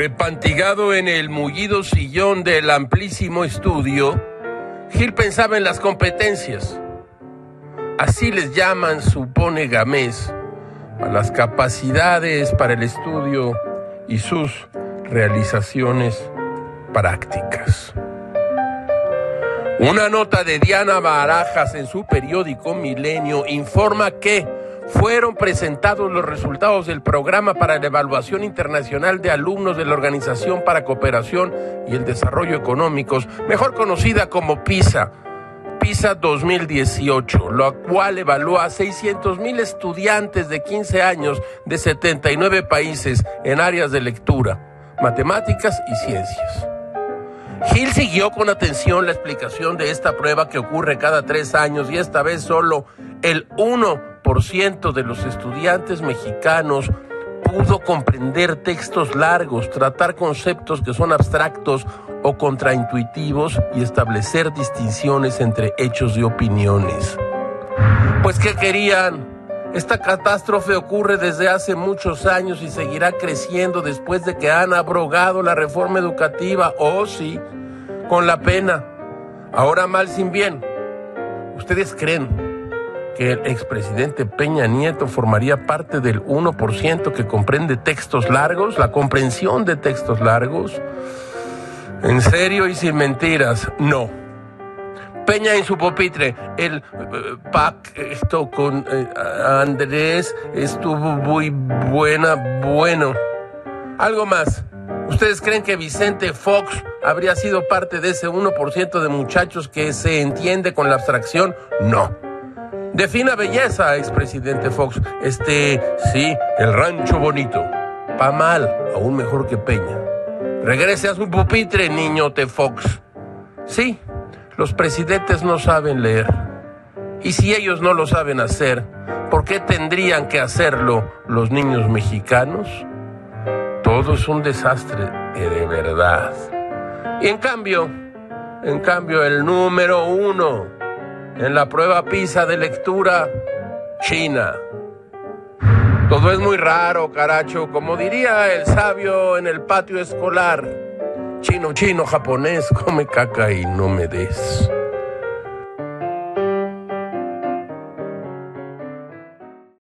Repantigado en el mullido sillón del amplísimo estudio, Gil pensaba en las competencias. Así les llaman, supone Gamés, a las capacidades para el estudio y sus realizaciones prácticas. Una nota de Diana Barajas en su periódico Milenio informa que fueron presentados los resultados del programa para la evaluación internacional de alumnos de la Organización para Cooperación y el Desarrollo Económicos, mejor conocida como PISA. PISA 2018, lo cual evaluó a 600 mil estudiantes de 15 años de 79 países en áreas de lectura, matemáticas y ciencias. Gil siguió con atención la explicación de esta prueba que ocurre cada tres años y esta vez solo el 1 ciento de los estudiantes mexicanos pudo comprender textos largos, tratar conceptos que son abstractos o contraintuitivos y establecer distinciones entre hechos y opiniones. Pues ¿qué querían? Esta catástrofe ocurre desde hace muchos años y seguirá creciendo después de que han abrogado la reforma educativa, oh sí, con la pena. Ahora mal sin bien. ¿Ustedes creen que el expresidente Peña Nieto formaría parte del 1% que comprende textos largos, la comprensión de textos largos. En serio y sin mentiras, no. Peña en su pupitre, el eh, pacto con eh, Andrés estuvo muy buena, bueno. Algo más. ¿Ustedes creen que Vicente Fox habría sido parte de ese 1% de muchachos que se entiende con la abstracción? No. Defina belleza, expresidente Fox. Este, sí, el rancho bonito. Pa' mal, aún mejor que Peña. Regrese a su pupitre, niñote Fox. Sí, los presidentes no saben leer. Y si ellos no lo saben hacer, ¿por qué tendrían que hacerlo los niños mexicanos? Todo es un desastre, de verdad. Y en cambio, en cambio, el número uno en la prueba PISA de lectura, China. Todo es muy raro, caracho, como diría el sabio en el patio escolar. Chino, chino, japonés, come caca y no me des.